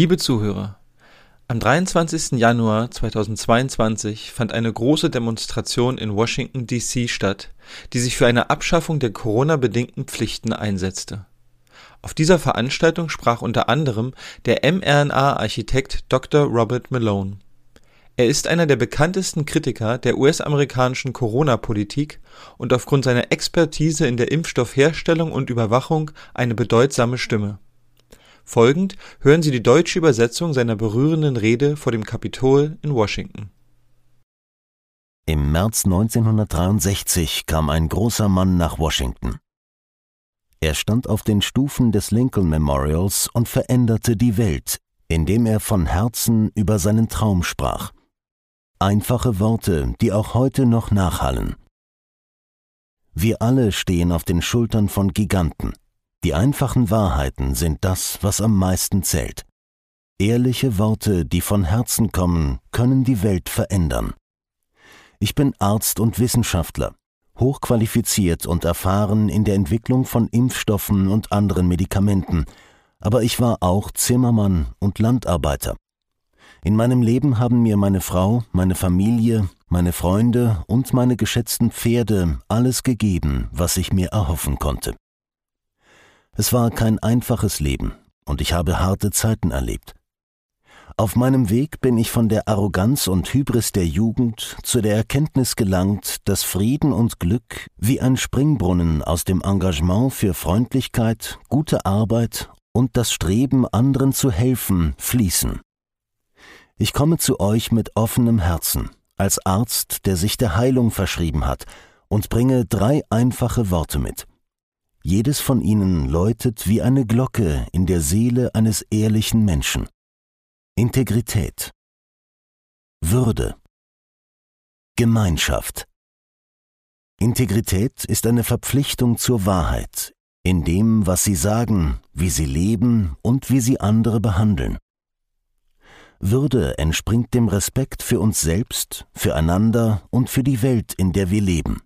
Liebe Zuhörer, am 23. Januar 2022 fand eine große Demonstration in Washington, D.C. statt, die sich für eine Abschaffung der Corona-bedingten Pflichten einsetzte. Auf dieser Veranstaltung sprach unter anderem der mRNA-Architekt Dr. Robert Malone. Er ist einer der bekanntesten Kritiker der US-amerikanischen Corona-Politik und aufgrund seiner Expertise in der Impfstoffherstellung und Überwachung eine bedeutsame Stimme. Folgend hören Sie die deutsche Übersetzung seiner berührenden Rede vor dem Kapitol in Washington. Im März 1963 kam ein großer Mann nach Washington. Er stand auf den Stufen des Lincoln Memorials und veränderte die Welt, indem er von Herzen über seinen Traum sprach. Einfache Worte, die auch heute noch nachhallen. Wir alle stehen auf den Schultern von Giganten. Die einfachen Wahrheiten sind das, was am meisten zählt. Ehrliche Worte, die von Herzen kommen, können die Welt verändern. Ich bin Arzt und Wissenschaftler, hochqualifiziert und erfahren in der Entwicklung von Impfstoffen und anderen Medikamenten, aber ich war auch Zimmermann und Landarbeiter. In meinem Leben haben mir meine Frau, meine Familie, meine Freunde und meine geschätzten Pferde alles gegeben, was ich mir erhoffen konnte. Es war kein einfaches Leben und ich habe harte Zeiten erlebt. Auf meinem Weg bin ich von der Arroganz und Hybris der Jugend zu der Erkenntnis gelangt, dass Frieden und Glück wie ein Springbrunnen aus dem Engagement für Freundlichkeit, gute Arbeit und das Streben, anderen zu helfen, fließen. Ich komme zu euch mit offenem Herzen, als Arzt, der sich der Heilung verschrieben hat, und bringe drei einfache Worte mit. Jedes von ihnen läutet wie eine Glocke in der Seele eines ehrlichen Menschen. Integrität. Würde. Gemeinschaft. Integrität ist eine Verpflichtung zur Wahrheit, in dem, was sie sagen, wie sie leben und wie sie andere behandeln. Würde entspringt dem Respekt für uns selbst, füreinander und für die Welt, in der wir leben.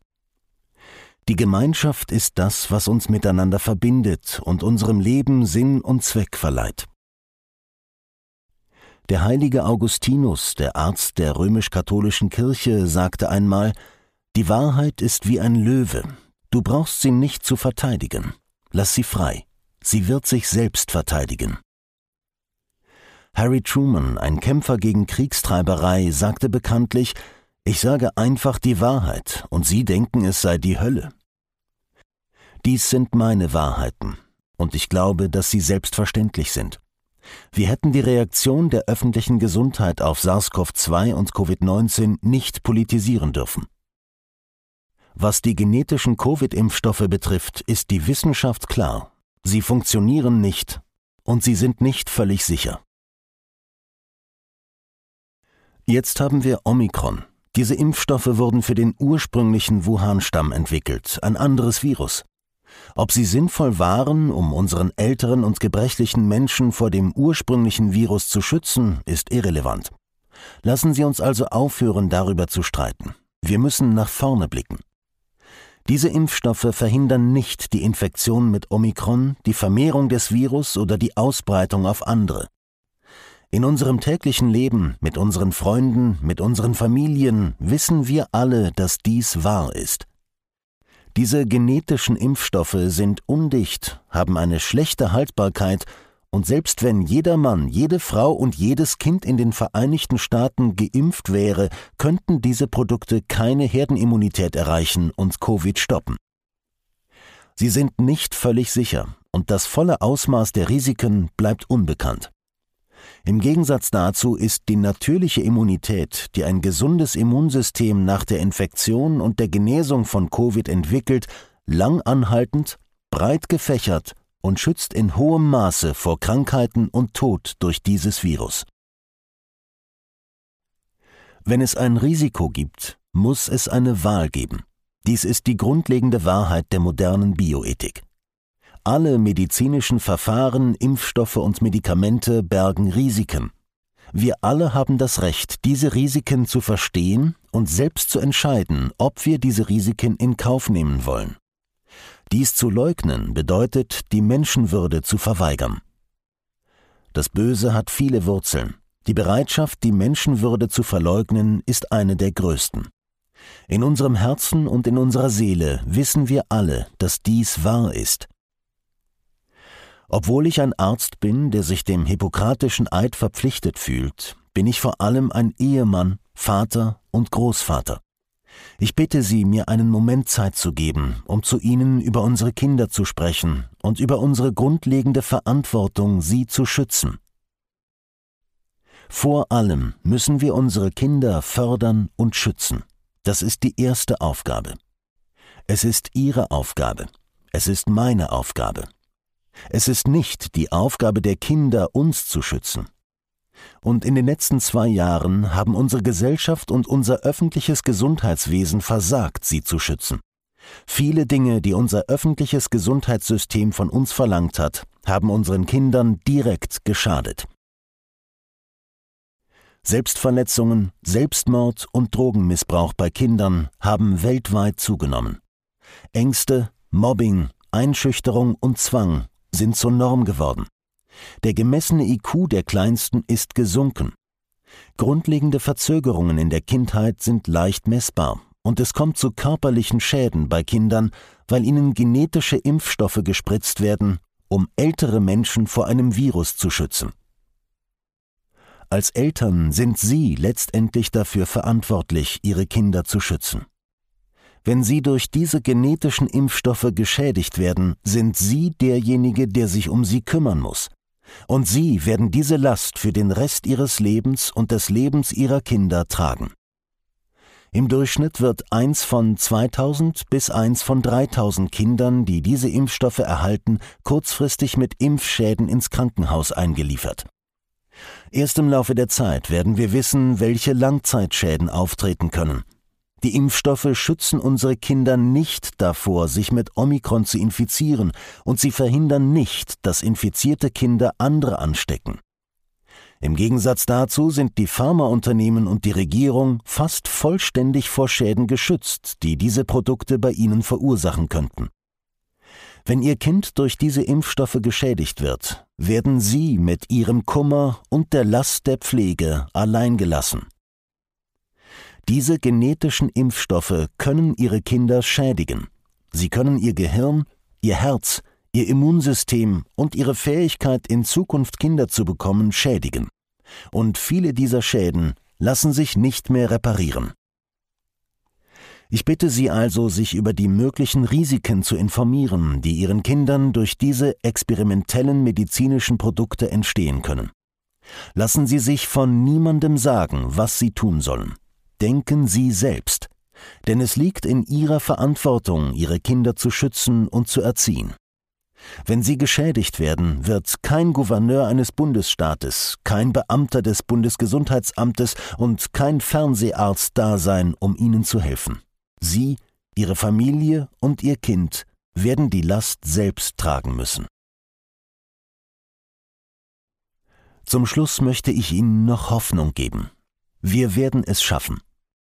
Die Gemeinschaft ist das, was uns miteinander verbindet und unserem Leben Sinn und Zweck verleiht. Der heilige Augustinus, der Arzt der römisch-katholischen Kirche, sagte einmal, die Wahrheit ist wie ein Löwe, du brauchst sie nicht zu verteidigen, lass sie frei, sie wird sich selbst verteidigen. Harry Truman, ein Kämpfer gegen Kriegstreiberei, sagte bekanntlich, ich sage einfach die Wahrheit, und Sie denken, es sei die Hölle. Dies sind meine Wahrheiten, und ich glaube, dass sie selbstverständlich sind. Wir hätten die Reaktion der öffentlichen Gesundheit auf SARS-CoV-2 und Covid-19 nicht politisieren dürfen. Was die genetischen Covid-Impfstoffe betrifft, ist die Wissenschaft klar. Sie funktionieren nicht und sie sind nicht völlig sicher. Jetzt haben wir Omikron, diese Impfstoffe wurden für den ursprünglichen Wuhan-Stamm entwickelt, ein anderes Virus. Ob sie sinnvoll waren, um unseren älteren und gebrechlichen Menschen vor dem ursprünglichen Virus zu schützen, ist irrelevant. Lassen Sie uns also aufhören, darüber zu streiten. Wir müssen nach vorne blicken. Diese Impfstoffe verhindern nicht die Infektion mit Omikron, die Vermehrung des Virus oder die Ausbreitung auf andere. In unserem täglichen Leben, mit unseren Freunden, mit unseren Familien wissen wir alle, dass dies wahr ist. Diese genetischen Impfstoffe sind undicht, haben eine schlechte Haltbarkeit und selbst wenn jeder Mann, jede Frau und jedes Kind in den Vereinigten Staaten geimpft wäre, könnten diese Produkte keine Herdenimmunität erreichen und Covid stoppen. Sie sind nicht völlig sicher und das volle Ausmaß der Risiken bleibt unbekannt. Im Gegensatz dazu ist die natürliche Immunität, die ein gesundes Immunsystem nach der Infektion und der Genesung von Covid entwickelt, lang anhaltend, breit gefächert und schützt in hohem Maße vor Krankheiten und Tod durch dieses Virus. Wenn es ein Risiko gibt, muss es eine Wahl geben. Dies ist die grundlegende Wahrheit der modernen Bioethik. Alle medizinischen Verfahren, Impfstoffe und Medikamente bergen Risiken. Wir alle haben das Recht, diese Risiken zu verstehen und selbst zu entscheiden, ob wir diese Risiken in Kauf nehmen wollen. Dies zu leugnen bedeutet, die Menschenwürde zu verweigern. Das Böse hat viele Wurzeln. Die Bereitschaft, die Menschenwürde zu verleugnen, ist eine der größten. In unserem Herzen und in unserer Seele wissen wir alle, dass dies wahr ist. Obwohl ich ein Arzt bin, der sich dem hippokratischen Eid verpflichtet fühlt, bin ich vor allem ein Ehemann, Vater und Großvater. Ich bitte Sie, mir einen Moment Zeit zu geben, um zu Ihnen über unsere Kinder zu sprechen und über unsere grundlegende Verantwortung, sie zu schützen. Vor allem müssen wir unsere Kinder fördern und schützen. Das ist die erste Aufgabe. Es ist Ihre Aufgabe. Es ist meine Aufgabe. Es ist nicht die Aufgabe der Kinder, uns zu schützen. Und in den letzten zwei Jahren haben unsere Gesellschaft und unser öffentliches Gesundheitswesen versagt, sie zu schützen. Viele Dinge, die unser öffentliches Gesundheitssystem von uns verlangt hat, haben unseren Kindern direkt geschadet. Selbstverletzungen, Selbstmord und Drogenmissbrauch bei Kindern haben weltweit zugenommen. Ängste, Mobbing, Einschüchterung und Zwang sind zur Norm geworden. Der gemessene IQ der Kleinsten ist gesunken. Grundlegende Verzögerungen in der Kindheit sind leicht messbar und es kommt zu körperlichen Schäden bei Kindern, weil ihnen genetische Impfstoffe gespritzt werden, um ältere Menschen vor einem Virus zu schützen. Als Eltern sind Sie letztendlich dafür verantwortlich, Ihre Kinder zu schützen. Wenn sie durch diese genetischen Impfstoffe geschädigt werden, sind Sie derjenige, der sich um sie kümmern muss. Und Sie werden diese Last für den Rest Ihres Lebens und des Lebens Ihrer Kinder tragen. Im Durchschnitt wird eins von 2000 bis eins von 3000 Kindern, die diese Impfstoffe erhalten, kurzfristig mit Impfschäden ins Krankenhaus eingeliefert. Erst im Laufe der Zeit werden wir wissen, welche Langzeitschäden auftreten können. Die Impfstoffe schützen unsere Kinder nicht davor, sich mit Omikron zu infizieren, und sie verhindern nicht, dass infizierte Kinder andere anstecken. Im Gegensatz dazu sind die Pharmaunternehmen und die Regierung fast vollständig vor Schäden geschützt, die diese Produkte bei ihnen verursachen könnten. Wenn Ihr Kind durch diese Impfstoffe geschädigt wird, werden Sie mit Ihrem Kummer und der Last der Pflege allein gelassen. Diese genetischen Impfstoffe können Ihre Kinder schädigen. Sie können Ihr Gehirn, Ihr Herz, Ihr Immunsystem und Ihre Fähigkeit, in Zukunft Kinder zu bekommen, schädigen. Und viele dieser Schäden lassen sich nicht mehr reparieren. Ich bitte Sie also, sich über die möglichen Risiken zu informieren, die Ihren Kindern durch diese experimentellen medizinischen Produkte entstehen können. Lassen Sie sich von niemandem sagen, was Sie tun sollen. Denken Sie selbst, denn es liegt in Ihrer Verantwortung, Ihre Kinder zu schützen und zu erziehen. Wenn sie geschädigt werden, wird kein Gouverneur eines Bundesstaates, kein Beamter des Bundesgesundheitsamtes und kein Fernseharzt da sein, um ihnen zu helfen. Sie, Ihre Familie und Ihr Kind werden die Last selbst tragen müssen. Zum Schluss möchte ich Ihnen noch Hoffnung geben. Wir werden es schaffen.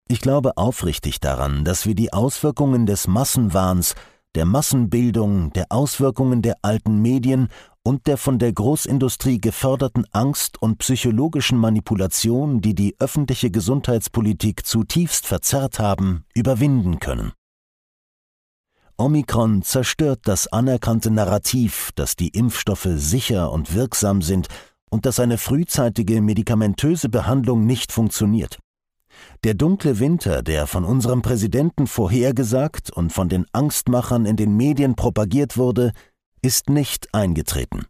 Ich glaube aufrichtig daran, dass wir die Auswirkungen des Massenwahns, der Massenbildung, der Auswirkungen der alten Medien und der von der Großindustrie geförderten Angst und psychologischen Manipulation, die die öffentliche Gesundheitspolitik zutiefst verzerrt haben, überwinden können. Omikron zerstört das anerkannte Narrativ, dass die Impfstoffe sicher und wirksam sind und dass eine frühzeitige medikamentöse Behandlung nicht funktioniert. Der dunkle Winter, der von unserem Präsidenten vorhergesagt und von den Angstmachern in den Medien propagiert wurde, ist nicht eingetreten.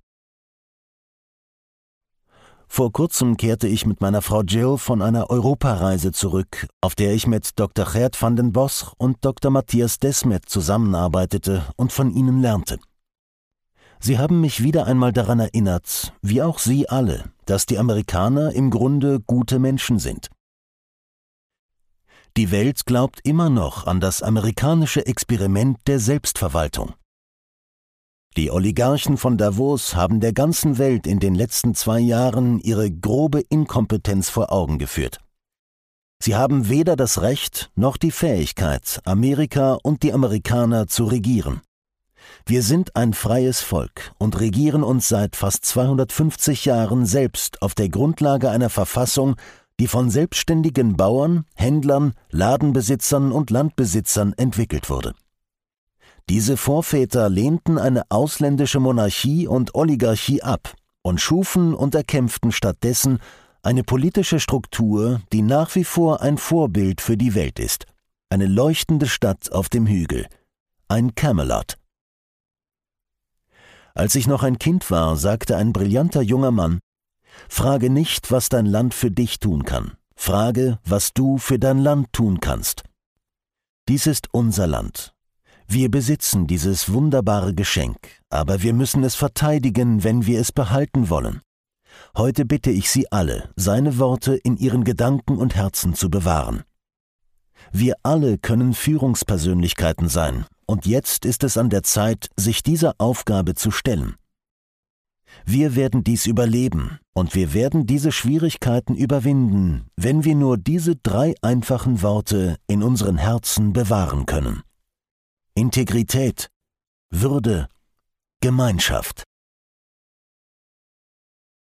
Vor kurzem kehrte ich mit meiner Frau Jill von einer Europareise zurück, auf der ich mit Dr. Gerd van den Bosch und Dr. Matthias Desmet zusammenarbeitete und von ihnen lernte. Sie haben mich wieder einmal daran erinnert, wie auch Sie alle, dass die Amerikaner im Grunde gute Menschen sind. Die Welt glaubt immer noch an das amerikanische Experiment der Selbstverwaltung. Die Oligarchen von Davos haben der ganzen Welt in den letzten zwei Jahren ihre grobe Inkompetenz vor Augen geführt. Sie haben weder das Recht noch die Fähigkeit, Amerika und die Amerikaner zu regieren. Wir sind ein freies Volk und regieren uns seit fast 250 Jahren selbst auf der Grundlage einer Verfassung, die von selbstständigen Bauern, Händlern, Ladenbesitzern und Landbesitzern entwickelt wurde. Diese Vorväter lehnten eine ausländische Monarchie und Oligarchie ab und schufen und erkämpften stattdessen eine politische Struktur, die nach wie vor ein Vorbild für die Welt ist. Eine leuchtende Stadt auf dem Hügel. Ein Camelot. Als ich noch ein Kind war, sagte ein brillanter junger Mann, Frage nicht, was dein Land für dich tun kann. Frage, was du für dein Land tun kannst. Dies ist unser Land, wir besitzen dieses wunderbare Geschenk, aber wir müssen es verteidigen, wenn wir es behalten wollen. Heute bitte ich Sie alle, seine Worte in Ihren Gedanken und Herzen zu bewahren. Wir alle können Führungspersönlichkeiten sein, und jetzt ist es an der Zeit, sich dieser Aufgabe zu stellen. Wir werden dies überleben, und wir werden diese Schwierigkeiten überwinden, wenn wir nur diese drei einfachen Worte in unseren Herzen bewahren können. Integrität, Würde, Gemeinschaft.